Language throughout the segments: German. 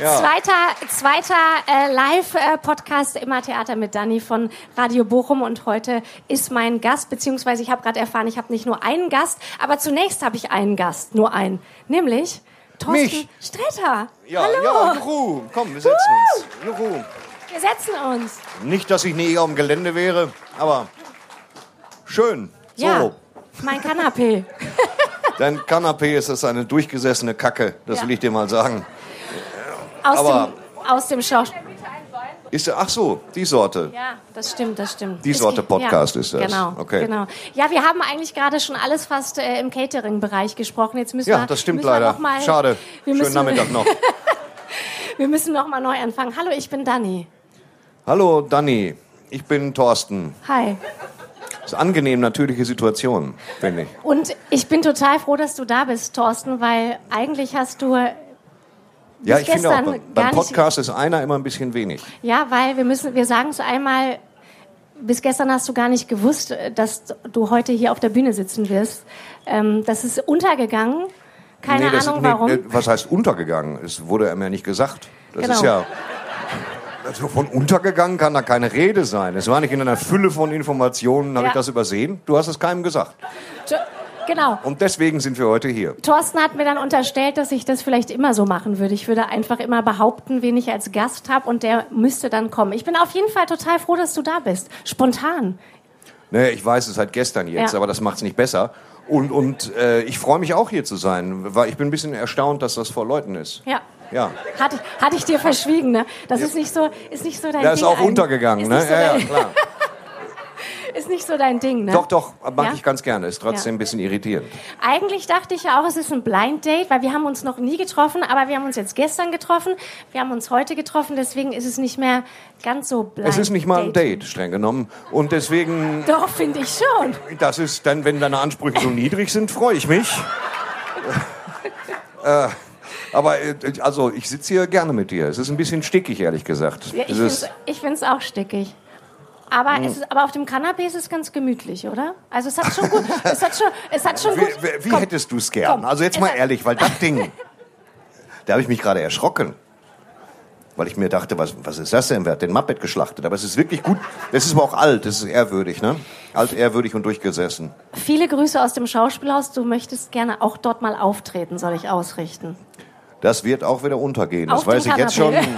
Ja. Zweiter, zweiter äh, Live-Podcast immer Theater mit Dani von Radio Bochum und heute ist mein Gast, beziehungsweise ich habe gerade erfahren, ich habe nicht nur einen Gast, aber zunächst habe ich einen Gast, nur einen, nämlich Thorsten Mich. Sträter. Ja, Hallo. ja, juhu. Komm, wir setzen uns. Juhu. Wir setzen uns. Nicht, dass ich nie auf dem Gelände wäre, aber schön. So. Ja, mein Kanapee. Dein Kanapee ist eine durchgesessene Kacke, das Ja. will ich dir mal sagen. Aus Aber- dem, aus dem Schauspiel. Ist ach so, die Sorte. Ja, das stimmt, das stimmt. Die Sorte Podcast ist das. Genau, Okay. genau. Ja, wir haben eigentlich gerade schon alles fast äh, im Catering-Bereich gesprochen. Jetzt müssen wir, Ja, das stimmt wir leider. Noch mal, Schade. Wir Schönen müssen, Nachmittag noch. Wir müssen noch mal neu anfangen. Hallo, ich bin Dani. Hallo Danny, ich bin Thorsten. Hi. Das ist eine angenehm natürliche Situation, finde ich. Und ich bin total froh, dass du da bist, Thorsten, weil eigentlich hast du, Ja, ich finde auch, beim Podcast ist einer immer ein bisschen wenig. ja, weil wir müssen, wir sagen es einmal, bis gestern hast du gar nicht gewusst, dass du heute hier auf der Bühne sitzen wirst. Ähm, das ist untergegangen. Keine das, Ahnung nee, warum. nee, was heißt untergegangen? Es wurde mir nicht gesagt. Das Genau. ist ja. Also von untergegangen kann da keine Rede sein. Es war nicht in einer Fülle von Informationen, habe Ja. ich das übersehen? Du hast es keinem gesagt. Genau. Und deswegen sind wir heute hier. Thorsten hat mir dann unterstellt, dass ich das vielleicht immer so machen würde. Ich würde einfach immer behaupten, wen ich als Gast habe und der müsste dann kommen. Ich bin auf jeden Fall total froh, dass du da bist. Spontan. Nee, ich weiß es seit gestern jetzt, Ja. aber das macht es nicht besser. Und, und äh, ich freue mich auch hier zu sein, weil ich bin ein bisschen erstaunt, dass das vor Leuten ist. Ja. Ja. Hatte, hatte ich dir verschwiegen, ne? Das ist nicht so, ist nicht so dein Der Ding. ist auch eigentlich. untergegangen, ne? So Ja, ja, klar. ist nicht so dein Ding, ne? Doch, doch, mag Ja? ich ganz gerne. Ist trotzdem Ja. ein bisschen irritierend. Eigentlich dachte ich ja auch, es ist ein Blind Date, weil wir haben uns noch nie getroffen, aber wir haben uns jetzt gestern getroffen, wir haben uns heute getroffen, deswegen ist es nicht mehr ganz so blind. Es ist nicht mal ein. Date, streng genommen. Und deswegen Doch, finde ich schon. Das ist dann, wenn deine Ansprüche so niedrig sind, freue ich mich. äh, aber äh, also ich sitze hier gerne mit dir. Es ist ein bisschen stickig, ehrlich gesagt. Ja, ich es finde ich find's auch stickig. Aber, Hm. es ist, aber auf dem Kanapee ist es ganz gemütlich, oder? Also es hat schon gut, es hat schon, es hat schon wie gut. wie, wie Komm, hättest du es gern? komm. Also jetzt mal ehrlich, weil das Ding, da habe ich mich gerade erschrocken. Weil ich mir dachte, was, was ist das denn? Wer hat den Muppet geschlachtet? Aber es ist wirklich gut. Es ist aber auch alt. Es ist ehrwürdig, ne? Alt, ehrwürdig und durchgesessen. Viele Grüße aus dem Schauspielhaus. Du möchtest gerne auch dort mal auftreten, soll ich ausrichten. Das wird auch wieder untergehen. Das Auf dem weiß ich jetzt schon. Kanapee.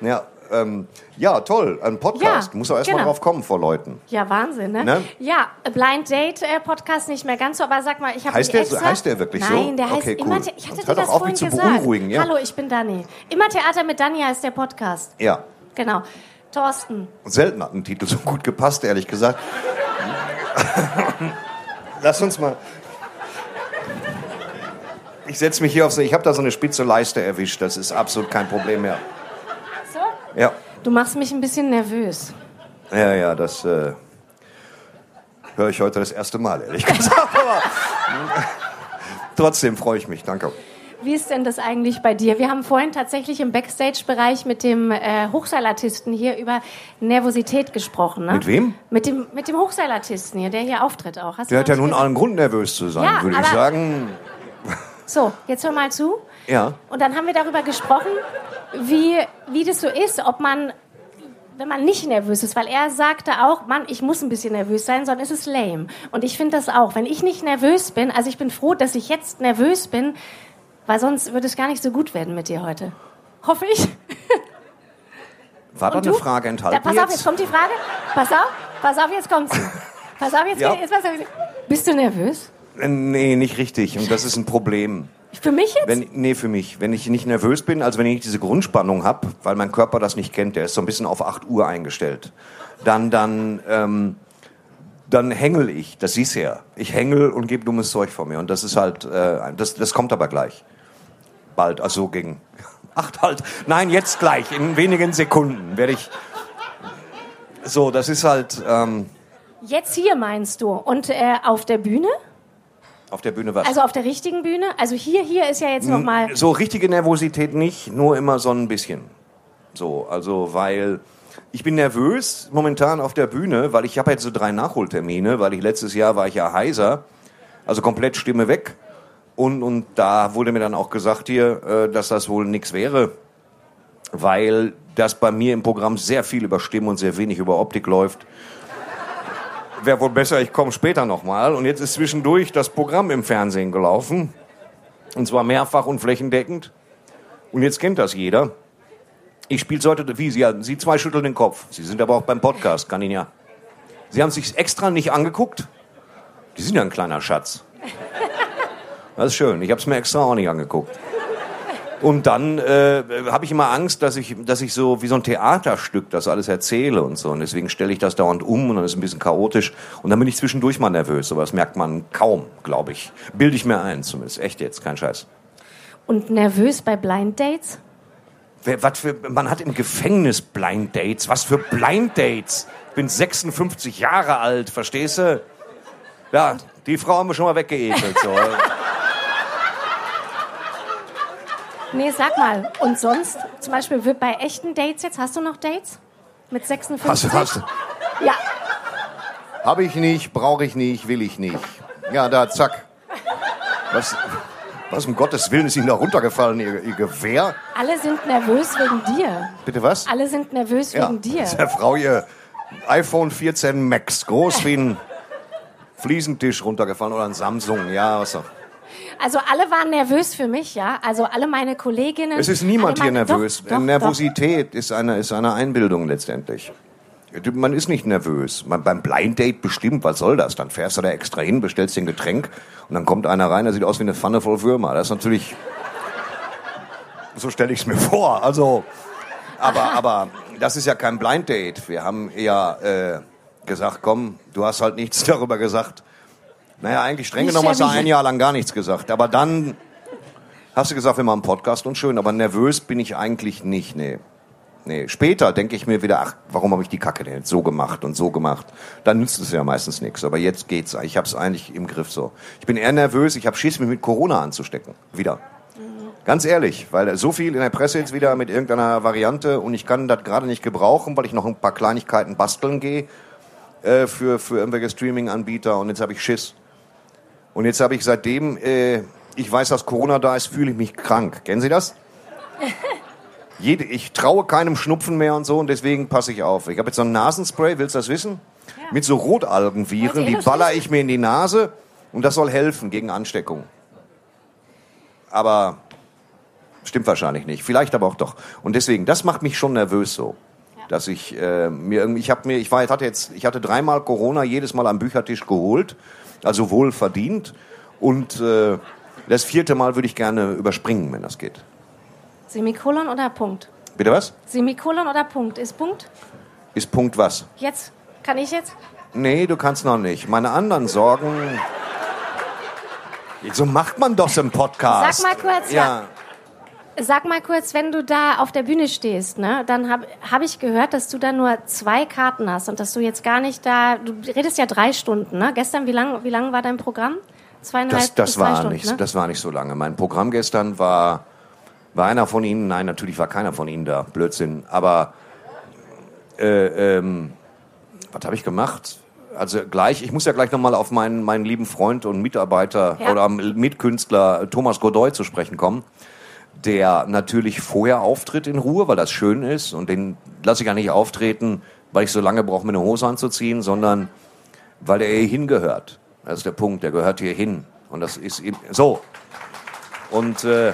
ja, ähm, ja, toll. Ein Podcast. Ja, Muss auch erst mal genau. drauf kommen vor Leuten. Ja, Wahnsinn, ne? Ne? Ja, Blind Date äh, Podcast nicht mehr ganz so, aber sag mal, ich habe Heißt der extra... heißt der wirklich so? Nein, der heißt Okay, cool. immer... Ich hatte Hör dir das auf, vorhin gesagt. beunruhigen, ja. Hallo, ich bin Dani. Immer Theater mit Dani heißt der Podcast. Ja. Genau. Thorsten, Selten hat ein Titel so gut gepasst, ehrlich gesagt. Lass uns mal. Ich setze mich hier auf so. Ich habe da so eine spitze Leiste erwischt. Das ist absolut kein Problem mehr. Ja. Du machst mich ein bisschen nervös. Ja, ja, das äh, höre ich heute das erste Mal, ehrlich gesagt. Aber trotzdem freue ich mich. Danke. Wie ist denn das eigentlich bei dir? Wir haben vorhin tatsächlich im Backstage-Bereich mit dem äh, Hochseilartisten hier über Nervosität gesprochen. Ne? Mit wem? Mit dem, mit dem Hochseilartisten hier, der hier auftritt auch. Hast Der hat ja nun allen Grund, nervös zu sein, Ja, würde ich sagen. So, jetzt hör mal zu. Ja. Und dann haben wir darüber gesprochen, wie, wie das so ist, ob man, wenn man nicht nervös ist, weil er sagte auch, Mann, ich muss ein bisschen nervös sein, sonst ist es lame. Und ich finde das auch. Wenn ich nicht nervös bin, also ich bin froh, dass ich jetzt nervös bin, weil sonst würde es gar nicht so gut werden mit dir heute. Hoffe ich. War da eine? Frage Da, enthalten pass auf, jetzt kommt die Frage. Pass auf, pass auf, jetzt kommt's. Pass auf, jetzt, Ja. jetzt pass auf. Bist du nervös? Äh, Nee, nicht richtig. Und das ist ein Problem. Für mich jetzt? Wenn, nee, für mich. Wenn ich nicht nervös bin, also wenn ich nicht diese Grundspannung habe, weil mein Körper das nicht kennt, der ist so ein bisschen auf 8 Uhr eingestellt, dann, dann, ähm, dann hängel ich. Das siehst du ja. Ich hängel und gebe dummes Zeug vor mir. Und das ist halt, äh, das, das kommt aber gleich. Bald, also gegen acht halt. Nein, jetzt gleich. In wenigen Sekunden werde ich. So, das ist halt ähm, Jetzt hier meinst du? Und äh, auf der Bühne? Auf der Bühne was. Also auf der richtigen Bühne? Also hier, hier ist ja jetzt nochmal. So richtige Nervosität nicht, nur immer so ein bisschen. So, also weil ich bin nervös momentan auf der Bühne, weil ich habe jetzt so drei Nachholtermine, weil ich letztes Jahr war ich ja heiser, also komplett Stimme weg. Und, und da wurde mir dann auch gesagt hier, äh, dass das wohl nichts wäre, weil das bei mir im Programm sehr viel über Stimme und sehr wenig über Optik läuft. Wäre wohl besser, ich komme später nochmal. Und jetzt ist zwischendurch das Programm im Fernsehen gelaufen. Und zwar mehrfach und flächendeckend. Und jetzt kennt das jeder. Ich spiele heute, wie, Sie, Sie zwei schütteln den Kopf. Sie sind aber auch beim Podcast, kann Ihnen ja. Sie haben sich extra nicht angeguckt? Die sind ja ein kleiner Schatz. Das ist schön. Ich habe es mir extra auch nicht angeguckt. Und dann äh, habe ich immer Angst, dass ich, dass ich so wie so ein Theaterstück das alles erzähle und so. Und deswegen stelle ich das dauernd um und dann ist es ein bisschen chaotisch. Und dann bin ich zwischendurch mal nervös. Aber das merkt man kaum, glaube ich. Bilde ich mir ein zumindest. Echt jetzt, kein Scheiß. Und nervös bei Blind Dates? Wer, was für, man hat im Gefängnis Blind Dates. Was für Blind Dates? Ich bin 56 Jahre alt, verstehst du? Ja, die Frau haben wir schon mal weggeekelt. So. Nee, sag mal. Und sonst, zum Beispiel bei echten Dates jetzt, hast du noch Dates? Mit 56? Hast du, hast du. Ja. Habe ich nicht, brauche ich nicht, will ich nicht. Ja, da, zack. Was, was um Gottes Willen ist Ihnen da runtergefallen, Ihr, Ihr Gewehr? Alle sind nervös wegen dir. Bitte was? Alle sind nervös Ja, wegen dir. ist der Frau Ihr iPhone 14 Max, groß wie ein Fliesentisch runtergefallen oder ein Samsung, ja, was auch. Also alle waren nervös für mich, ja. Also alle meine Kolleginnen. Es ist niemand hier meine- nervös. Doch, doch, Nervosität ist eine, ist eine Einbildung letztendlich. Man ist nicht nervös. Man, beim Blind Date bestimmt, was soll das? Dann fährst du da extra hin, bestellst dir ein Getränk und dann kommt einer rein, der sieht aus wie eine Pfanne voll Würmer. Das ist natürlich. So stelle ich es mir vor. Also, aber, aber das ist ja kein Blind Date. Wir haben eher äh, gesagt, komm, du hast halt nichts darüber gesagt. Naja, eigentlich streng genommen hast du ein Jahr lang gar nichts gesagt. Aber dann hast du gesagt, wir machen einen Podcast und schön, aber nervös bin ich eigentlich nicht, nee. Nee, später denke ich mir wieder, ach, warum habe ich die Kacke denn jetzt so gemacht und so gemacht? Dann nützt es ja meistens nichts. Aber jetzt geht's. Ich habe es eigentlich im Griff so. Ich bin eher nervös. Ich habe Schiss, mich mit Corona anzustecken. Wieder. Ganz ehrlich, weil so viel in der Presse jetzt wieder mit irgendeiner Variante und ich kann das gerade nicht gebrauchen, weil ich noch ein paar Kleinigkeiten basteln gehe äh, für, für irgendwelche Streaming-Anbieter und jetzt habe ich Schiss. Und jetzt habe ich seitdem, äh, ich weiß, dass Corona da ist, fühle ich mich krank. Kennen Sie das? Jede, ich traue keinem Schnupfen mehr und so und deswegen passe ich auf. Ich habe jetzt so ein Nasenspray, willst du das wissen? Mit so Rotalgenviren, die baller ich mir in die Nase und das soll helfen gegen Ansteckung. Aber stimmt wahrscheinlich nicht. Vielleicht aber auch doch. Und deswegen, das macht mich schon nervös so. Dass ich äh, mir irgendwie, ich habe mir, ich war, ich hatte jetzt, ich hatte dreimal Corona, jedes Mal am Büchertisch geholt, also wohl verdient. Und äh, das vierte Mal würde ich gerne überspringen, wenn das geht. Semikolon oder Punkt? Bitte was? Semikolon oder Punkt? Ist Punkt? Ist Punkt was? Jetzt? Kann ich jetzt? Nee, du kannst noch nicht. Meine anderen Sorgen. So macht man doch so einen Podcast. Sag mal kurz, ja. Sag mal kurz, wenn du da auf der Bühne stehst, ne, dann habe hab ich gehört, dass du da nur zwei Karten hast und dass du jetzt gar nicht da. Du redest ja drei Stunden, ne? Gestern, wie lang, wie lang war dein Programm? Zweieinhalb Das, das, bis war Stunden, nicht, ne? das war nicht so lange. Mein Programm gestern war, war einer von Ihnen, nein, natürlich war keiner von Ihnen da, Blödsinn, aber äh, ähm, was habe ich gemacht? Also gleich, ich muss ja gleich nochmal auf meinen, meinen lieben Freund und Mitarbeiter Ja. oder Mitkünstler Thomas Godoy zu sprechen kommen, der natürlich vorher auftritt in Ruhe, weil das schön ist und den lasse ich ja nicht auftreten, weil ich so lange brauche, mir eine Hose anzuziehen, sondern weil er hier hingehört. Das ist der Punkt, der gehört hier hin. Und das ist ihm so. Und äh,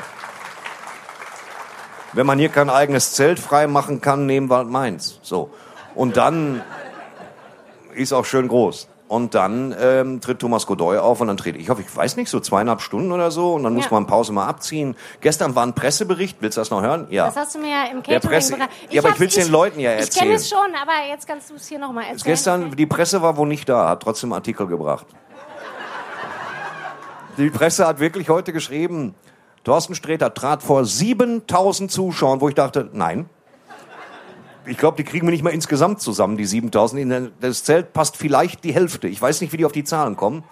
wenn man hier kein eigenes Zelt frei machen kann, nehmen wir halt meins. So. Und dann ist auch schön groß. Und dann ähm, tritt Thomas Godoy auf und dann trete ich auf, ich weiß nicht, so zweieinhalb Stunden oder so. Und dann muss Ja. man Pause mal abziehen. Gestern war ein Pressebericht, willst du das noch hören? Ja. Das hast du mir ja im Der Presse- Catering Ja, aber ich will's den Leuten ja Ich kenne erzählen. es schon, aber jetzt kannst du es hier nochmal erzählen. Gestern, die Presse war wohl nicht da, hat trotzdem Artikel gebracht. Die Presse hat wirklich heute geschrieben, Thorsten Sträter trat vor 7000 Zuschauern, wo ich dachte, nein. Ich glaube, die kriegen wir nicht mal insgesamt zusammen, die 7000. In das Zelt passt vielleicht die Hälfte. Ich weiß nicht, wie die auf die Zahlen kommen.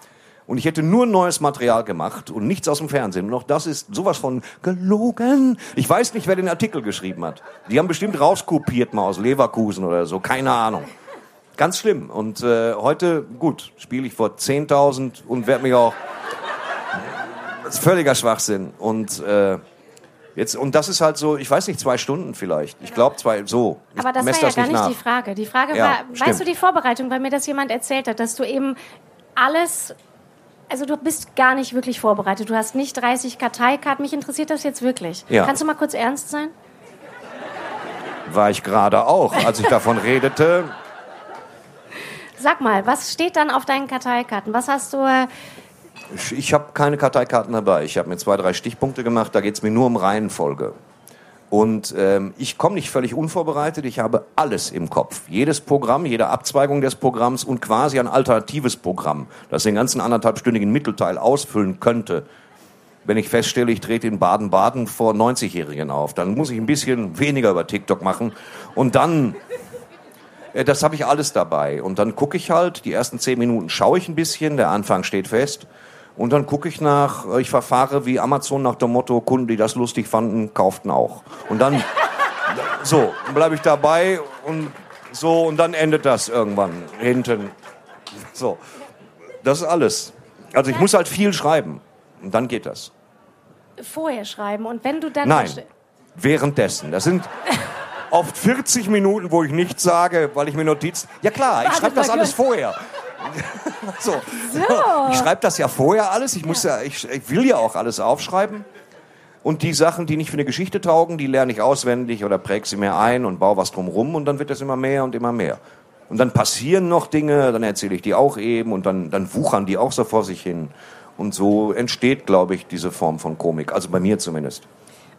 Und ich hätte nur neues Material gemacht und nichts aus dem Fernsehen. Und auch das ist sowas von gelogen. Ich weiß nicht, wer den Artikel geschrieben hat. Die haben bestimmt rauskopiert mal aus Leverkusen oder so. Keine Ahnung. Ganz schlimm. Und äh, heute, gut, spiele ich vor 10.000 und werde mich auch ist völliger Schwachsinn. Und äh, jetzt und das ist halt so, ich weiß nicht, zwei Stunden vielleicht. Ich glaube zwei so. Aber das war ja das gar nicht nach. die Frage. Die Frage Ja, war, stimmt. weißt du die Vorbereitung, weil mir das jemand erzählt hat, dass du eben alles, also du bist gar nicht wirklich vorbereitet. Du hast nicht 30 Karteikarten. Mich interessiert das jetzt wirklich. Ja. Kannst du mal kurz ernst sein? War ich gerade auch, als ich davon redete. Sag mal, was steht dann auf deinen Karteikarten? Was hast du? Ich, ich habe keine Karteikarten dabei. Ich habe mir zwei, drei Stichpunkte gemacht. Da geht es mir nur um Reihenfolge. Und ähm, ich komme nicht völlig unvorbereitet. Ich habe alles im Kopf. Jedes Programm, jede Abzweigung des Programms und quasi ein alternatives Programm, das den ganzen anderthalbstündigen Mittelteil ausfüllen könnte. Wenn ich feststelle, ich trete in Baden-Baden vor 90-Jährigen auf, dann muss ich ein bisschen weniger über TikTok machen. Und dann äh, das habe ich alles dabei. Und dann gucke ich halt, die ersten zehn Minuten schaue ich ein bisschen, der Anfang steht fest. Und dann gucke ich nach, äh, ich verfahre wie Amazon nach dem Motto, Kunden, die das lustig fanden, kauften auch. Und dann, so, bleibe ich dabei und so, und dann endet das irgendwann hinten. So, das ist alles. Also ich muss halt viel schreiben. Und dann geht das. vorher schreiben und wenn du dann Nein, währenddessen. Das sind oft 40 Minuten, wo ich nichts sage, weil ich mir Notizen. Ja klar, ich schreibe das alles vorher. so. Ich schreibe das ja vorher alles. Ich muss ja, ich, ich will ja auch alles aufschreiben. Und die Sachen, die nicht für eine Geschichte taugen, die lerne ich auswendig oder präg sie mir ein und baue was drumrum und dann wird das immer mehr und immer mehr. Und dann passieren noch Dinge, dann erzähle ich die auch eben und dann, dann wuchern die auch so vor sich hin. Und so entsteht, glaube ich, diese Form von Komik. Also bei mir zumindest.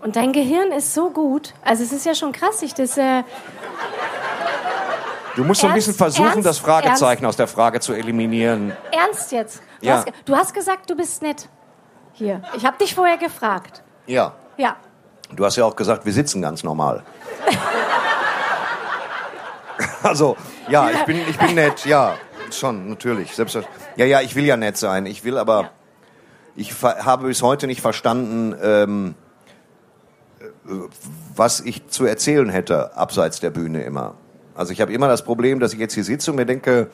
Und dein Gehirn ist so gut. Also es ist ja schon krass, sich das. Äh, Du musst so ein Ernst? bisschen versuchen, Ernst? das Fragezeichen aus der Frage zu eliminieren. ernst jetzt. Du, Ja. hast, du hast gesagt, du bist nett. Hier. Ich habe dich vorher gefragt. Ja. Ja. Du hast ja auch gesagt, wir sitzen ganz normal. also, ja, ich bin, ich bin nett, ja, schon, natürlich. Selbstverständlich. Ja, ja, ich will ja nett sein. Ich will aber, ich ver- habe bis heute nicht verstanden, ähm, äh, was ich zu erzählen hätte, abseits der Bühne immer. Also ich habe immer das Problem, dass ich jetzt hier sitze und mir denke,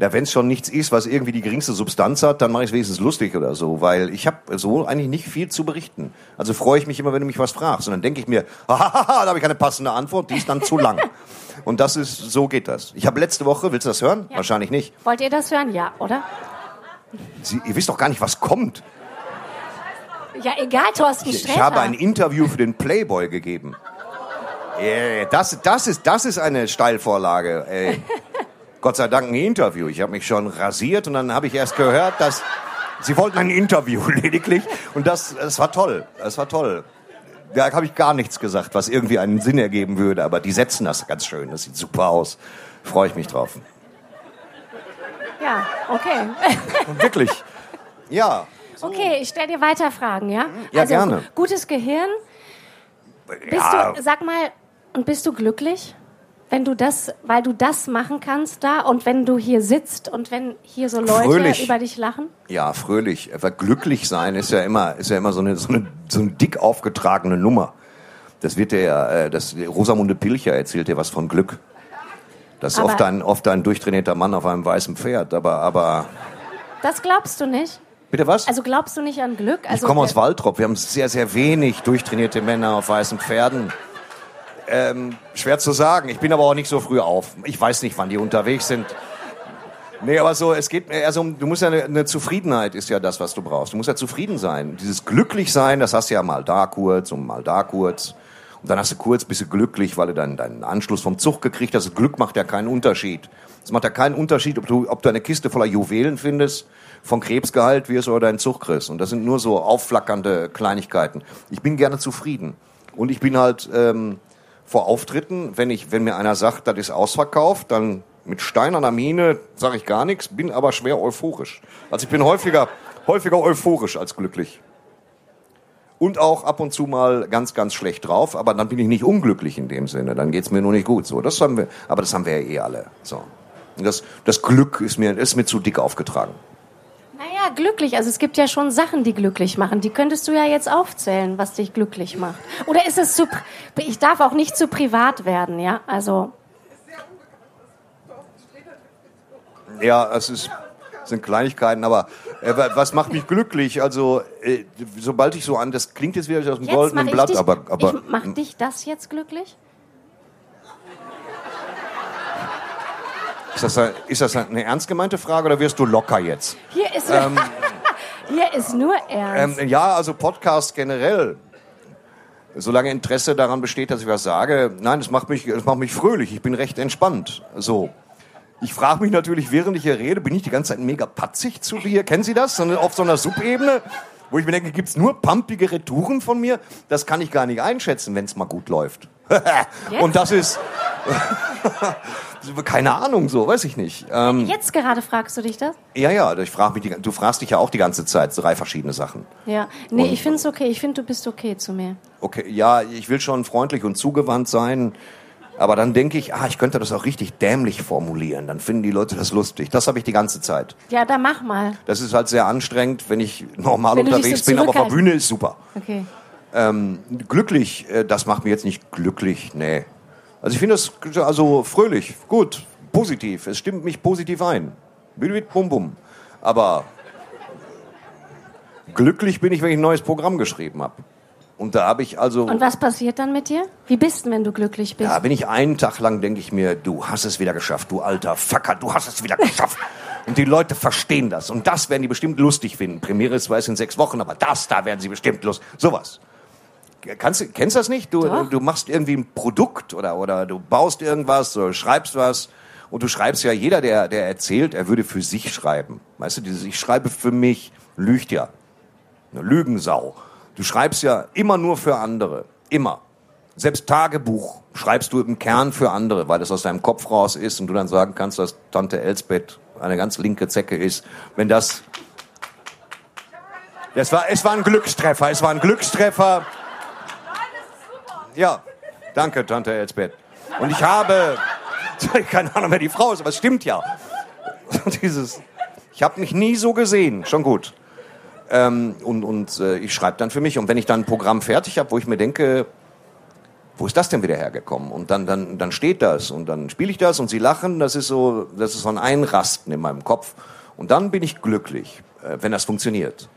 na, wenn es schon nichts ist, was irgendwie die geringste Substanz hat, dann mache ich es wenigstens lustig oder so, weil ich habe so eigentlich nicht viel zu berichten. Also freue ich mich immer, wenn du mich was fragst. Und dann denke ich mir, hahaha, da habe ich keine passende Antwort, die ist dann zu lang. Und das ist, so geht das. Ich habe letzte Woche, willst du das hören? Ja. Wahrscheinlich nicht. Wollt ihr das hören? Ja, oder? Sie, ihr wisst doch gar nicht, was kommt. Ja, egal, Thorsten Ich, Sträter. ich habe ein Interview für den Playboy gegeben. Yeah, das, das, ist, das ist eine Steilvorlage. Ey. Gott sei Dank ein Interview. Ich habe mich schon rasiert und dann habe ich erst gehört, dass sie wollten ein Interview lediglich. Und das, das war toll. Das war toll. Da habe ich gar nichts gesagt, was irgendwie einen Sinn ergeben würde. Aber die setzen das ganz schön. Das sieht super aus. Freue ich mich drauf. Ja, okay. Und wirklich. Ja. Okay, ich stelle dir weiter Fragen, ja? Ja, also, gerne. Gutes Gehirn. Bist ja, du, sag mal, und bist du glücklich? Wenn du das, weil du das machen kannst da und wenn du hier sitzt und wenn hier so Leute Fröhlich. über dich lachen? Ja, fröhlich. Aber glücklich sein ist ja immer, ist ja immer so eine, so eine, so eine dick aufgetragene Nummer. Das wird ja, äh, das, Rosamunde Pilcher erzählt dir was von Glück. Das ist Aber- oft ein, oft ein durchtrainierter Mann auf einem weißen Pferd, aber, aber, Das glaubst du nicht? bitte was? Also glaubst du nicht an Glück? ich Also, komme aus Waltrop. Wir haben sehr, sehr wenig durchtrainierte Männer auf weißen Pferden. Ähm, schwer zu sagen. Ich bin aber auch nicht so früh auf. Ich weiß nicht, wann die unterwegs sind. Nee, aber so, es geht, also du musst ja eine, eine Zufriedenheit ist ja das, was du brauchst. Du musst ja zufrieden sein. Dieses glücklich sein, das hast du ja mal da kurz und mal da kurz. Und dann hast du kurz, bist du glücklich, weil du dann deinen Anschluss vom Zug gekriegt hast. Glück macht ja keinen Unterschied. Es macht ja keinen Unterschied, ob du, ob du eine Kiste voller Juwelen findest, von Krebs geheilt wirst oder deinen Zug kriegst. Und das sind nur so aufflackernde Kleinigkeiten. Ich bin gerne zufrieden. Und ich bin halt ähm, vor Auftritten, wenn ich, wenn mir einer sagt, das ist ausverkauft, dann mit steinerner Miene sage ich gar nichts, bin aber schwer euphorisch. Also ich bin häufiger, häufiger euphorisch als glücklich. Und auch ab und zu mal ganz, ganz schlecht drauf, aber dann bin ich nicht unglücklich in dem Sinne, dann geht's mir nur nicht gut. So, das haben wir, aber das haben wir ja eh alle. So. Das, das Glück ist mir, ist mir zu dick aufgetragen. Glücklich. Also es gibt ja schon Sachen, die glücklich machen. Die könntest du ja jetzt aufzählen, was dich glücklich macht. Oder ist es zu, ich darf auch nicht zu privat werden, ja? Also, Ja, es ist sind Kleinigkeiten, aber äh, was macht mich glücklich? Also, äh, sobald ich so an, das klingt jetzt wieder aus dem Jetzt goldenen Blatt, dich, aber, aber ich mach dich das jetzt glücklich? Ist, das, ein- ist das eine ernst gemeinte Frage oder wirst du locker jetzt? Hier ist, hier ist nur Ernst. Ähm, ja, also Podcast generell. Solange Interesse daran besteht, dass ich was sage, nein, das macht mich, das macht mich fröhlich. Ich bin recht entspannt. So. Ich frage mich natürlich, während ich hier rede, bin ich die ganze Zeit mega patzig zu dir? Kennen Sie das? Eine- Auf so einer Subebene? Wo ich mir denke, gibt's nur pumpige Retouren von mir? Das kann ich gar nicht einschätzen, wenn es mal gut läuft. Und das ist... Keine Ahnung, so, weiß ich nicht. Ähm, Jetzt gerade fragst du dich das? ja, ja, ich frag mich die, du fragst dich ja auch die ganze Zeit drei verschiedene Sachen. Ja. Nee, Und- ich finde es okay. Ich finde, du bist okay zu mir. Okay, ja, ich will schon freundlich und zugewandt sein, aber dann denke ich, ah, ich könnte das auch richtig dämlich formulieren. Dann finden die Leute das lustig. Das habe ich die ganze Zeit. Ja, dann mach mal. Das ist halt sehr anstrengend, wenn ich normal Wenn unterwegs so bin, aber auf der Bühne ist super. Okay. Glücklich, äh, das macht mir jetzt nicht glücklich, nee. Also ich finde das also fröhlich, gut, positiv. Es stimmt mich positiv ein. Bum bum. Aber glücklich bin ich, wenn ich ein neues Programm geschrieben habe. Und da habe ich also Und was passiert dann mit dir? Wie bist du, wenn du glücklich bist? Ja, bin ich einen Tag lang, denke ich mir, du hast es wieder geschafft, du alter Fucker, du hast es wieder geschafft. Und die Leute verstehen das. Und das werden die bestimmt lustig finden. Premiere ist zwar erst in sechs Wochen, aber das, da werden sie bestimmt lustig. Sowas. Kannst, kennst du das nicht? Du, Doch. du machst irgendwie ein Produkt oder, oder du baust irgendwas oder schreibst was. Und du schreibst ja, jeder, der, der erzählt, er würde für sich schreiben. Weißt du, dieses Ich schreibe für mich, lügt ja. Eine Lügensau. Du schreibst ja immer nur für andere. Immer. Selbst Tagebuch schreibst du im Kern für andere, weil es aus deinem Kopf raus ist und du dann sagen kannst, dass Tante Elsbeth eine ganz linke Zecke ist. Wenn das. Das war, es war ein Glückstreffer. Es war ein Glückstreffer. Ja, danke, Tante Elsbeth. Und ich habe. Keine Ahnung, wer die Frau ist, aber es stimmt ja. Dieses. Ich habe mich nie so gesehen. Schon gut und, und äh, ich schreibe dann für mich. Und wenn ich dann ein Programm fertig habe, wo ich mir denke, wo ist das denn wieder hergekommen? Und dann, dann, dann steht das und dann spiele ich das und sie lachen. Das ist so, das ist so ein Einrasten in meinem Kopf. Und dann bin ich glücklich, äh, wenn das funktioniert.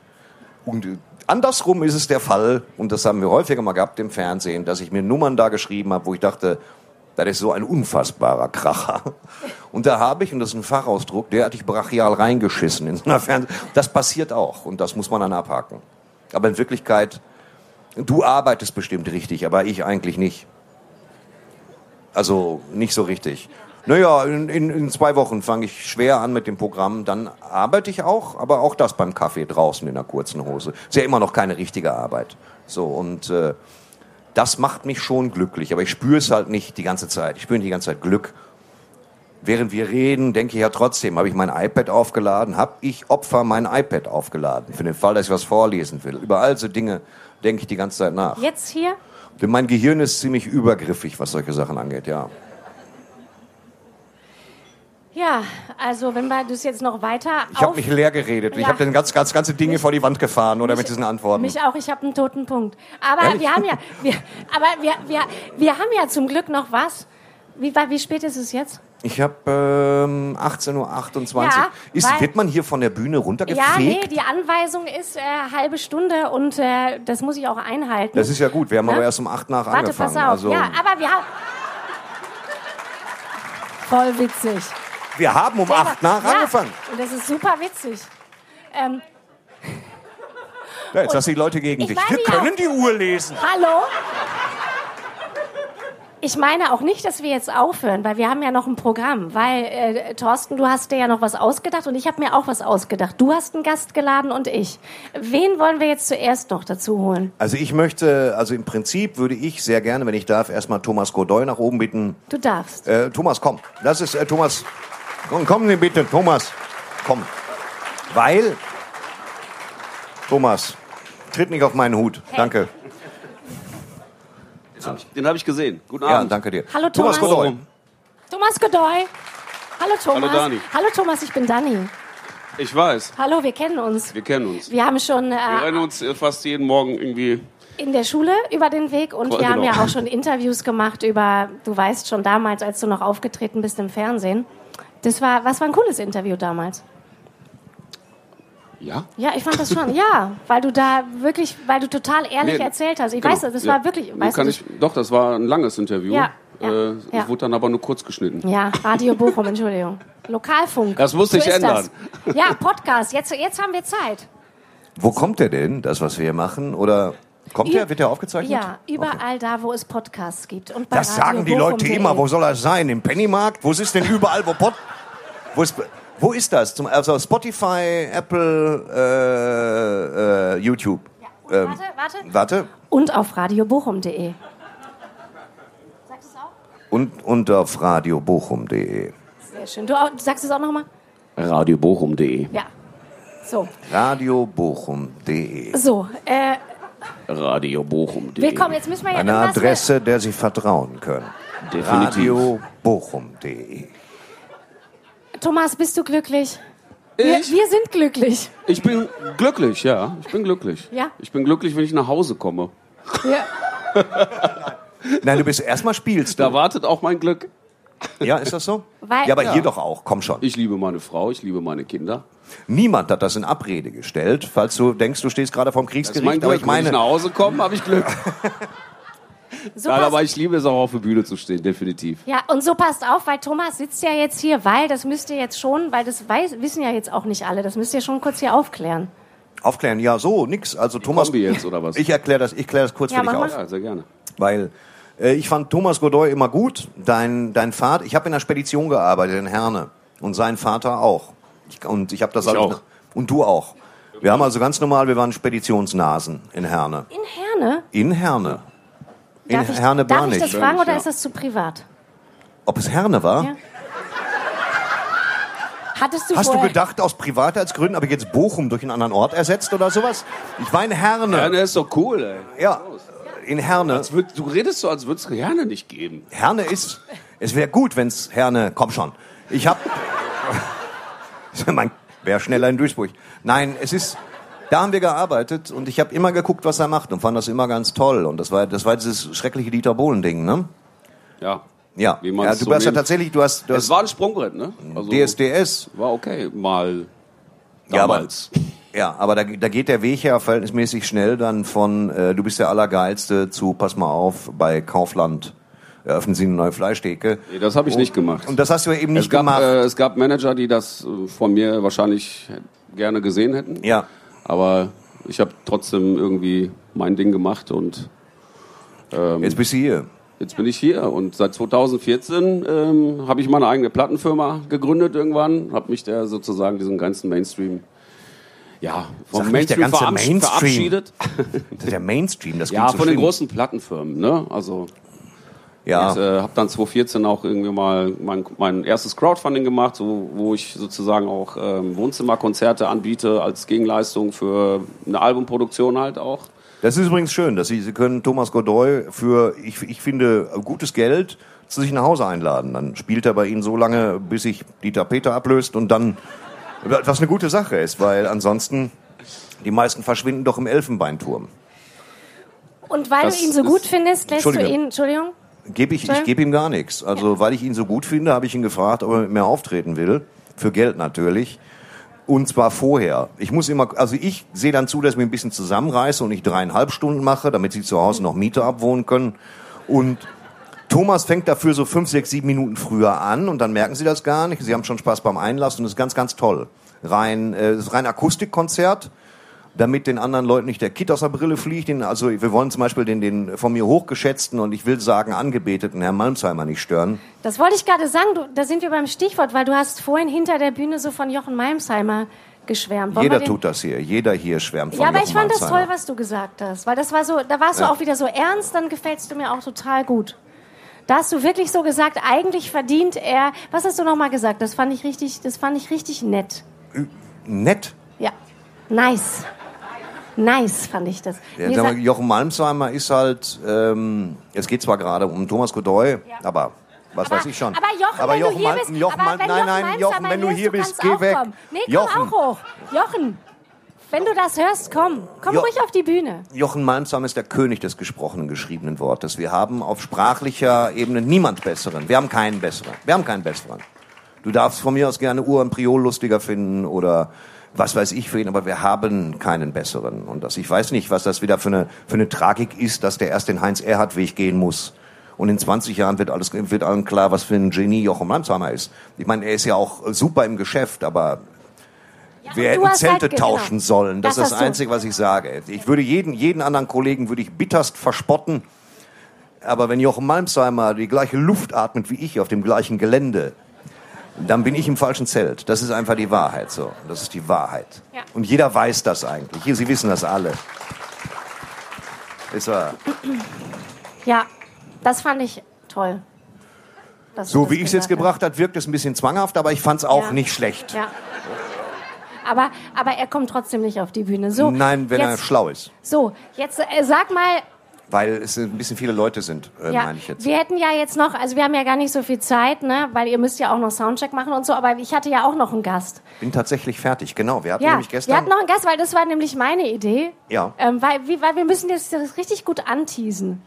Und äh, andersrum ist es der Fall, und das haben wir häufiger mal gehabt im Fernsehen, dass ich mir Nummern da geschrieben habe, wo ich dachte, das ist so ein unfassbarer Kracher. Und da habe ich, und das ist ein Fachausdruck, derartig brachial reingeschissen in so einer Fernseh. Das passiert auch und das muss man dann abhaken. Aber in Wirklichkeit, du arbeitest bestimmt richtig, aber ich eigentlich nicht. Also nicht so richtig. Naja, in, in, in zwei Wochen fange ich schwer an mit dem Programm. Dann arbeite ich auch, aber auch das beim Kaffee draußen in einer kurzen Hose. Ist ja immer noch keine richtige Arbeit. So, und äh, das macht mich schon glücklich. Aber ich spüre es halt nicht die ganze Zeit. Ich spüre nicht die ganze Zeit Glück. Während wir reden, denke ich ja trotzdem, habe ich mein iPad aufgeladen, habe ich Opfer mein iPad aufgeladen, für den Fall, dass ich was vorlesen will. Über all so Dinge denke ich die ganze Zeit nach. Jetzt hier? Denn mein Gehirn ist ziemlich übergriffig, was solche Sachen angeht, ja. Ja, also wenn wir das jetzt noch weiter Ich habe mich leer geredet. Ich Ja. habe dann ganz, ganz ganze Dinge vor die Wand gefahren oder mit diesen Antworten. Mich auch, ich habe einen toten Punkt. Aber Ehrlich? wir haben ja, wir, aber wir, wir, wir haben ja zum Glück noch was. Wie, wie spät ist es jetzt? Ich habe ähm, 18.28 Uhr. Ja, ist, weil- wird man hier von der Bühne runtergefegt? Ja, nee, die Anweisung ist äh, halbe Stunde und äh, das muss ich auch einhalten. Das ist ja gut. Wir haben Ne? aber erst um 8 nach Warte, angefangen. pass auf. Also, Ja, aber wir haben... Voll witzig. Wir haben um 8 nach ja, angefangen. Und das ist super witzig. Ähm, Ja, jetzt hast du die Leute gegen Ich dich. Wir können die Uhr lesen. Hallo? Ich meine auch nicht, dass wir jetzt aufhören, weil wir haben ja noch ein Programm. Weil, äh, Thorsten, du hast dir ja noch was ausgedacht und ich habe mir auch was ausgedacht. Du hast einen Gast geladen und ich. Wen wollen wir jetzt zuerst noch dazu holen? Also ich möchte, also im Prinzip würde ich sehr gerne, wenn ich darf, erstmal Thomas Godoy nach oben bitten. Du darfst. Äh, Thomas, komm. Das ist äh, Thomas. Komm, komm denn bitte, Thomas. Komm. Weil. Thomas, tritt nicht auf meinen Hut. Danke. Den habe ich, hab ich gesehen. Guten Ja, Abend. danke dir. Hallo, Thomas. Godoy. Thomas Godoy. Hallo Thomas. Hallo, Dani. Hallo Thomas, ich bin Dani. Ich weiß, Hallo, wir kennen uns. wir kennen uns. Wir haben schon Wir äh, rennen uns äh, fast jeden Morgen irgendwie. in der Schule über den Weg und wir Genau. haben ja auch schon Interviews gemacht über, du weißt schon damals, als du noch aufgetreten bist im Fernsehen. Das war, was war ein cooles Interview damals. Ja? Ja, ich fand das schon, ja, weil du da wirklich, weil du total ehrlich Nee, erzählt hast. Ich genau, weiß, das ja. war wirklich, weißt kann du, ich, doch, das war ein langes Interview. Ja, ja, äh, ja. Wurde dann aber nur kurz geschnitten. ja, Radio Bochum, Entschuldigung. Lokalfunk. Das musste so ich ist ändern. Das. Ja, Podcast, jetzt, jetzt haben wir Zeit. Wo kommt der denn, das, was wir hier machen? Oder kommt der? Wird der aufgezeichnet? Ja, überall da, wo es Podcasts gibt. Und bei Das Radio sagen die Leute immer. Wo soll das sein? Im Pennymarkt? Wo ist denn überall, wo Pod... Wo ist, wo ist das? Zum, also Spotify, Apple, äh, äh, YouTube. Und Ähm, warte, warte. Warte. Und auf radiobochum.de. Sagst du es auch? Und, und auf radiobochum.de. Sehr schön. Du, auch, sagst es auch nochmal? Radiobochum.de. Ja. So, radiobochum.de. so. Äh, Radiobochum.de. willkommen. Jetzt müssen wir ja Eine Adresse, der Sie vertrauen können. Definitiv. radiobochum.de. Thomas, bist du glücklich? Wir, wir sind glücklich. Ich bin glücklich, ja. Ich bin glücklich. Ja? Ich bin glücklich, wenn ich nach Hause komme. Ja. Nein, du bist erstmal spielst du. Da wartet auch mein Glück. Ja, ist das so? Weil- ja, aber Ja. hier doch auch. Komm schon. Ich liebe meine Frau, ich liebe meine Kinder. Niemand hat das in Abrede gestellt, falls du denkst, du stehst gerade ist Kriegsgericht. mein Glück. aber ich wenn ich meine, nach Hause komme, habe ich Glück. So Nein, aber ich liebe es auch auf der Bühne zu stehen, definitiv. ja, und so passt auf, weil Thomas sitzt ja jetzt hier, weil, das müsst ihr jetzt schon, weil das weiß, wissen ja jetzt auch nicht alle, das müsst ihr schon kurz hier aufklären. aufklären, ja, so, nix. Also Thomas, Kombi jetzt, oder was? ich erkläre das, ich kläre das kurz Ja, für dich auf. Ja, sehr gerne. Weil äh, ich fand Thomas Godoy immer gut. Dein, dein Vater, ich habe in der Spedition gearbeitet in Herne und sein Vater auch. Ich, und ich habe das Ich also- auch. Und du auch. Wir haben also ganz normal, wir waren Speditionsnasen in Herne. In Herne? In Herne. In Darf ich, Herne darf ich das fragen oder ja. ist das zu privat? Ob es Herne war? Ja. Hattest du Hast du gedacht, aus Privatheitsgründen habe ich jetzt Bochum durch einen anderen Ort ersetzt oder sowas? Ich war in Herne. Herne ist doch cool, ey. Ja, in Herne. Würd- Du redest so, als würde es Herne nicht geben. Herne ist, es wäre gut, wenn's Herne, komm schon. Ich hab, man wäre schneller in Duisburg. Nein, es ist, da haben wir gearbeitet und ich habe immer geguckt, was er macht und fand das immer ganz toll. Und das war, das war dieses schreckliche Dieter Bohlen-Ding, ne? Ja. Ja, Wie ja du so hast ja tatsächlich, du hast, du Es hast war ein Sprungbrett, ne? Also, DSDS. War okay, mal Ja, aber- damals. Ja, aber da, da geht der Weg ja verhältnismäßig schnell dann von, äh, du bist der Allergeilste zu, pass mal auf, bei Kaufland eröffnen Sie eine neue Fleischtheke. Nee, das habe ich nicht gemacht. Und das hast du ja eben nicht es, gab, gemacht. äh, es gab Manager, die das äh, von mir wahrscheinlich gerne gesehen hätten. ja. Aber ich habe trotzdem irgendwie mein Ding gemacht und ähm, Jetzt bist du hier. jetzt bin ich hier. Und seit 2014 ähm, habe ich meine eigene Plattenfirma gegründet irgendwann, habe mich der sozusagen diesen ganzen Mainstream ja, vom Sag nicht der Mainstream, ganze Mainstream. verabschiedet. Der Mainstream, das Ja, so von den schlimm. großen Plattenfirmen. Ne? Also Ja, Ich äh, habe dann 2014 auch irgendwie mal mein, mein erstes Crowdfunding gemacht, so, wo ich sozusagen auch ähm, Wohnzimmerkonzerte anbiete als Gegenleistung für eine Albumproduktion halt auch. das ist übrigens schön, dass Sie, Sie können Thomas Godoy für, ich, ich finde, gutes Geld zu sich nach Hause einladen. Dann spielt er bei Ihnen so lange, bis sich Dieter Peter ablöst und dann, was eine gute Sache ist, weil ansonsten die meisten verschwinden doch im Elfenbeinturm. und weil Das du ihn so gut findest, lässt du ihn, Entschuldigung, Gebe ich, ich gebe ihm gar nichts. Also, weil ich ihn so gut finde, habe ich ihn gefragt, ob er mit mir auftreten will. Für Geld natürlich. Und zwar vorher. Ich muss immer, also ich sehe dann zu, dass ich mich ein bisschen zusammenreiße und ich dreieinhalb Stunden mache, damit sie zu Hause noch Miete abwohnen können. Und Thomas fängt dafür so fünf, sechs, sieben Minuten früher an und dann merken sie das gar nicht. Sie haben schon Spaß beim Einlass und das ist ganz, ganz toll. Rein, äh, das ist rein Akustikkonzert damit den anderen Leuten nicht der Kit aus der Brille fliegt. Den, also wir wollen zum Beispiel den, den von mir hochgeschätzten und ich will sagen angebeteten Herrn Malmsheimer nicht stören. das wollte ich gerade sagen, du, da sind wir beim Stichwort, weil du hast vorhin hinter der Bühne so von Jochen Malmsheimer geschwärmt. Wollen Jeder tut das hier. Jeder hier schwärmt von Ja, aber Jochen ich fand das Malmsheimer. toll, was du gesagt hast, weil das war so, da warst du Ja. auch wieder so ernst, dann gefällst du mir auch total gut. Da hast du wirklich so gesagt, eigentlich verdient er, was hast du noch mal gesagt? Das fand ich richtig, das fand ich richtig nett. Nett. Ja. Nice. Nice fand ich das. Ja, mal, Jochen Malmsheimer ist halt, ähm, es geht zwar gerade um Thomas Godoy, aber was aber, weiß ich schon. Aber Jochen, wenn du hier Mal- bist, Jochen aber Mal- wenn nein, Jochen nein, Jochen, wenn du hier bist, geh weg. Nee, komm Jochen. auch hoch. Jochen, wenn du das hörst, komm. Komm Jo- ruhig auf die Bühne. Jochen Malmsheimer ist der König des gesprochenen, geschriebenen Wortes. Wir haben auf sprachlicher Ebene niemand besseren. Wir haben keinen besseren. Wir haben keinen besseren. Du darfst von mir aus gerne und Priol lustiger finden oder was weiß ich für ihn, aber wir haben keinen besseren. Und das, ich weiß nicht, was das wieder für eine, für eine Tragik ist, dass der erst den Heinz-Erhard-Weg gehen muss. Und in 20 Jahren wird alles, wird allen klar, was für ein Genie Jochen Malmsheimer ist. Ich meine, er ist ja auch super im Geschäft, aber wir hätten hast Zelte halt- genau. tauschen sollen. Das, Das ist das. Einzige, was ich sage. Ich würde jeden, jeden anderen Kollegen würde ich bitterst verspotten. Aber wenn Jochen Malmsheimer die gleiche Luft atmet wie ich auf dem gleichen Gelände, dann bin ich im falschen Zelt. Das ist einfach die Wahrheit so. Das ist die Wahrheit. Ja. Und jeder weiß das eigentlich. Hier, Sie wissen das alle. Ist wahr. Ja, das fand ich toll. So wie ich es jetzt gebracht hat, wirkt es ein bisschen zwanghaft, aber ich fand es auch Ja. nicht schlecht. Ja. Aber, aber er kommt trotzdem nicht auf die Bühne. So, Nein, wenn er jetzt, schlau ist. So, jetzt äh, sag mal, Weil es ein bisschen viele Leute sind, äh, ja, meine ich jetzt. wir hätten ja jetzt noch, also wir haben ja gar nicht so viel Zeit, ne, weil ihr müsst ja auch noch Soundcheck machen und so, aber ich hatte ja auch noch einen Gast. Bin tatsächlich fertig, genau. Wir hatten Ja, nämlich gestern. wir hatten noch einen Gast, weil das war nämlich meine Idee. Ja. Ähm, weil, wie, weil wir müssen jetzt das richtig gut anteasen.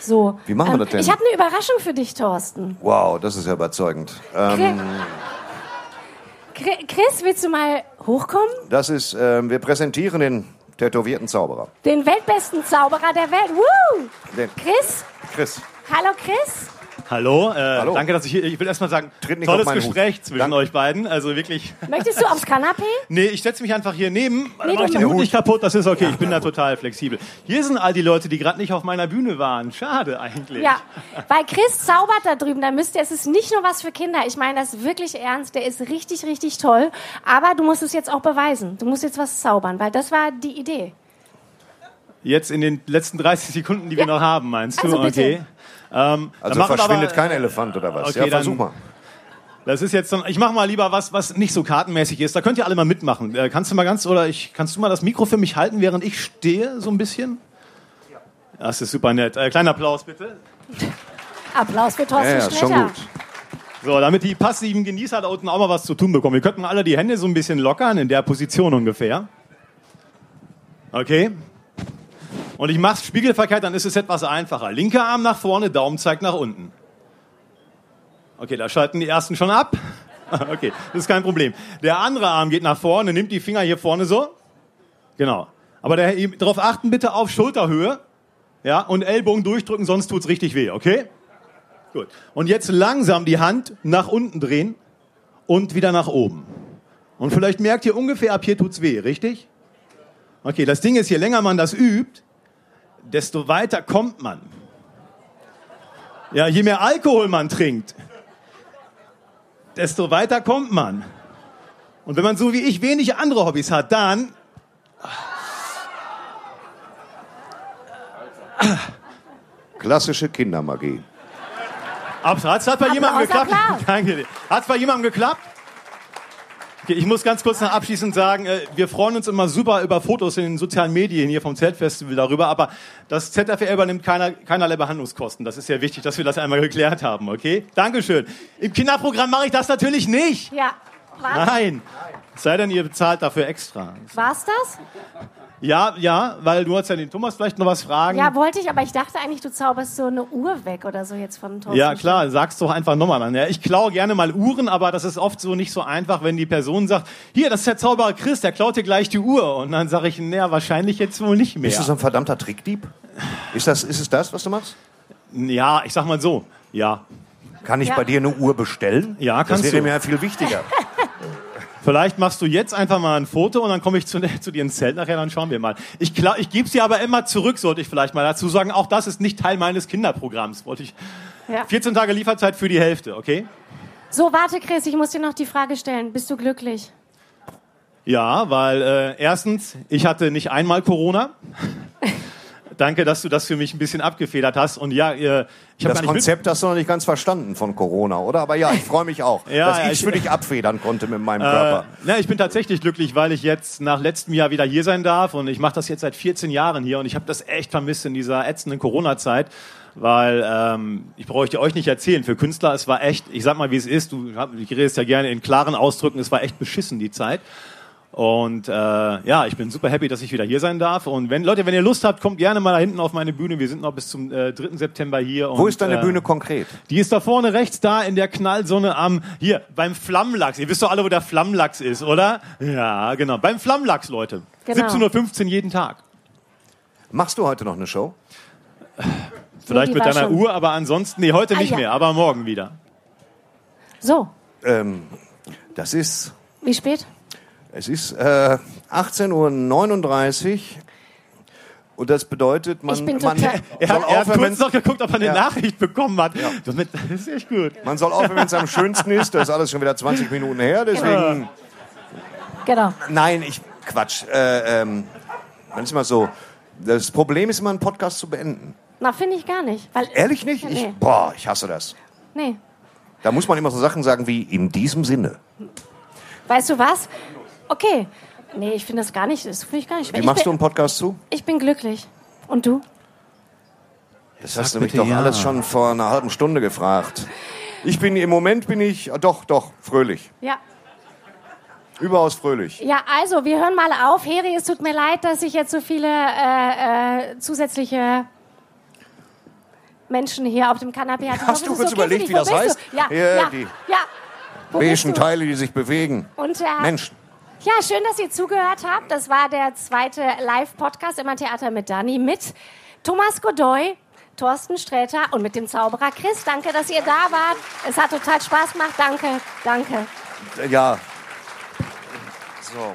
So. Wie machen wir ähm, das denn? Ich habe eine Überraschung für dich, Thorsten. wow, das ist ja überzeugend. Ähm, Chri- Chris, willst du mal hochkommen? das ist, ähm, wir präsentieren den tätowierten Zauberer. Den weltbesten Zauberer der Welt. Woo! Den Chris? Chris. Hallo Chris. Hallo, äh, Hallo. danke, dass ich hier. Ich will erstmal sagen, Tritt nicht tolles Gespräch Hut. zwischen Danke. euch beiden. Also wirklich. Möchtest du aufs Kanapee? Nee, ich setze mich einfach hier neben. Nee, mach ich du- den Hut nicht kaputt, das ist okay. Ich bin da total flexibel. Hier sind all die Leute, die gerade nicht auf meiner Bühne waren. Schade eigentlich. Ja, weil Chris zaubert da drüben. Da müsst ihr, es ist nicht nur was für Kinder. Ich meine das wirklich ernst. Der ist richtig, richtig toll. Aber du musst es jetzt auch beweisen. Du musst jetzt was zaubern, weil das war die Idee. Jetzt in den letzten 30 Sekunden, die wir Ja. noch haben, meinst du? Also bitte. Okay. Ähm, Also wir verschwindet aber- kein Elefant oder was? okay, ja, dann- versuch mal. Das ist jetzt, so- ich mache mal lieber was, was nicht so kartenmäßig ist. Da könnt ihr alle mal mitmachen. Äh, kannst du mal ganz, oder ich, kannst du mal das Mikro für mich halten, während ich stehe, so ein bisschen? Das ist super nett. Äh, kleiner Applaus bitte. Applaus für Thorsten Ja, ja, schon gut. So, damit die passiven Genießer da unten auch mal was zu tun bekommen. Wir könnten alle die Hände so ein bisschen lockern, in der Position ungefähr. Okay. Und ich mache spiegelverkehrt, dann ist es etwas einfacher. Linker Arm nach vorne, Daumen zeigt nach unten. Okay, da schalten die ersten schon ab. Okay, das ist kein Problem. Der andere Arm geht nach vorne, nimmt die Finger hier vorne so. Genau. Aber darauf achten bitte auf Schulterhöhe. Ja, und Ellbogen durchdrücken, sonst tut's richtig weh, okay? Gut. Und jetzt langsam die Hand nach unten drehen und wieder nach oben. Und vielleicht merkt ihr ungefähr, ab hier tut's weh, richtig? Okay, das Ding ist, je länger man das übt, desto weiter kommt man. Ja, je mehr Alkohol man trinkt, desto weiter kommt man. Und wenn man so wie ich wenig andere Hobbys hat, dann Klassische Kindermagie. Hat es bei jemandem geklappt? Danke. Hat es bei jemandem geklappt? Okay, ich muss ganz kurz noch abschließend sagen, äh, wir freuen uns immer super über Fotos in den sozialen Medien hier vom Zeltfestival darüber, aber das ZFR übernimmt keiner, keinerlei Behandlungskosten. Das ist sehr wichtig, dass wir das einmal geklärt haben, okay? Dankeschön. Im Kinderprogramm mache ich das natürlich nicht. Ja. War, Nein. Es sei denn, ihr bezahlt dafür extra. war's das? Ja, ja, weil du hast ja den Thomas vielleicht noch was fragen. Ja, wollte ich, aber ich dachte eigentlich, du zauberst so eine Uhr weg oder so jetzt von Thorsten. Ja, klar, sag's doch einfach nochmal an. Ja, ich klaue gerne mal Uhren, aber das ist oft so nicht so einfach, wenn die Person sagt, hier, das ist der Zauberer Chris, der klaut dir gleich die Uhr. Und dann sage ich, naja, wahrscheinlich jetzt wohl nicht mehr. Bist du so ein verdammter Trickdieb? Ist, das, ist es das, was du machst? Ja, ich sag mal so, ja. Kann ich Ja. bei dir eine Uhr bestellen? Ja, kannst Das wäre du. mir ja viel wichtiger. Vielleicht machst du jetzt einfach mal ein Foto und dann komme ich zu, zu dir ins Zelt nachher, dann schauen wir mal. Ich, klau- ich gebe sie aber immer zurück, sollte ich vielleicht mal dazu sagen. Auch das ist nicht Teil meines Kinderprogramms. Wollte ich. Ja. 14 Tage Lieferzeit für die Hälfte, okay? So, warte, Chris, ich muss dir noch die Frage stellen. Bist du glücklich? Ja, weil äh, erstens, ich hatte nicht einmal Corona. Danke, dass du das für mich ein bisschen abgefedert hast. Und ja, äh, ich habe Das Konzept hast du noch nicht ganz verstanden von Corona, oder? Aber ja, ich freue mich auch, Ja, dass ja, ich für dich abfedern konnte mit meinem Äh, Körper. na, ich bin tatsächlich glücklich, weil ich jetzt nach letztem Jahr wieder hier sein darf und ich mache das jetzt seit 14 Jahren hier und ich habe das echt vermisst in dieser ätzenden Corona-Zeit, weil ähm, ich brauche dir euch nicht erzählen. Für Künstler, es war echt, ich sag mal, wie es ist. Du ich redest ja gerne in klaren Ausdrücken. Es war echt beschissen die Zeit. Und äh, ja, ich bin super happy, dass ich wieder hier sein darf. Und wenn Leute, wenn ihr Lust habt, kommt gerne mal da hinten auf meine Bühne. Wir sind noch bis zum äh, 3. September hier. Wo und, ist deine äh, Bühne konkret? Die ist da vorne rechts, da in der Knallsonne am, hier, beim Flammlachs. Ihr wisst doch alle, wo der Flammlachs ist, oder? Ja, genau. Beim Flammlachs, Leute. Genau. 17.15 Uhr jeden Tag. Machst du heute noch eine Show? Vielleicht die mit deiner schon. Uhr, aber ansonsten, nee, heute Ah, nicht ja. mehr, aber morgen wieder. So, Ähm, das ist, wie spät? Es ist äh, 18.39 Uhr. Und das bedeutet, man, Ich bin man, total- Er soll hat, er hat aufhören, kurz noch geguckt, ob er eine Ja. Nachricht bekommen hat. Das, mit, das ist echt gut. man soll aufhören, wenn es am schönsten ist. Das ist alles schon wieder 20 Minuten her. Deswegen, Genau. nein, ich, Quatsch. Äh, ähm, man ist immer so, das Problem ist immer, einen Podcast zu beenden. Na, finde ich gar nicht. Weil, Ehrlich nicht? Ich, Nee. boah, ich hasse das. Nee. Da muss man immer so Sachen sagen wie, in diesem Sinne. Weißt du was? Okay. Nee, ich finde das gar nicht, das finde ich gar nicht schwer. Wie machst ich du bin, einen Podcast zu? Ich bin glücklich. Und du? Das hast du Sag mich doch ja. alles schon vor einer halben Stunde gefragt. Ich bin, im Moment bin ich, ah, doch, doch, fröhlich. Ja. Überaus fröhlich. Ja, also, wir hören mal auf. Heri, es tut mir leid, dass ich jetzt so viele äh, äh, zusätzliche Menschen hier auf dem Kanapee hatte. Hast hoffe, du kurz okay überlegt, wie das heißt? Du? Ja, Ja, ja, die ja. Wo? Teile, die sich bewegen. Und, äh, Menschen. Ja, schön, dass ihr zugehört habt. Das war der zweite Live-Podcast immer Theater mit Dani mit Thomas Godoy, Thorsten Sträter und mit dem Zauberer Chris. Danke, dass ihr da wart. Es hat total Spaß gemacht. Danke, danke. Ja. So.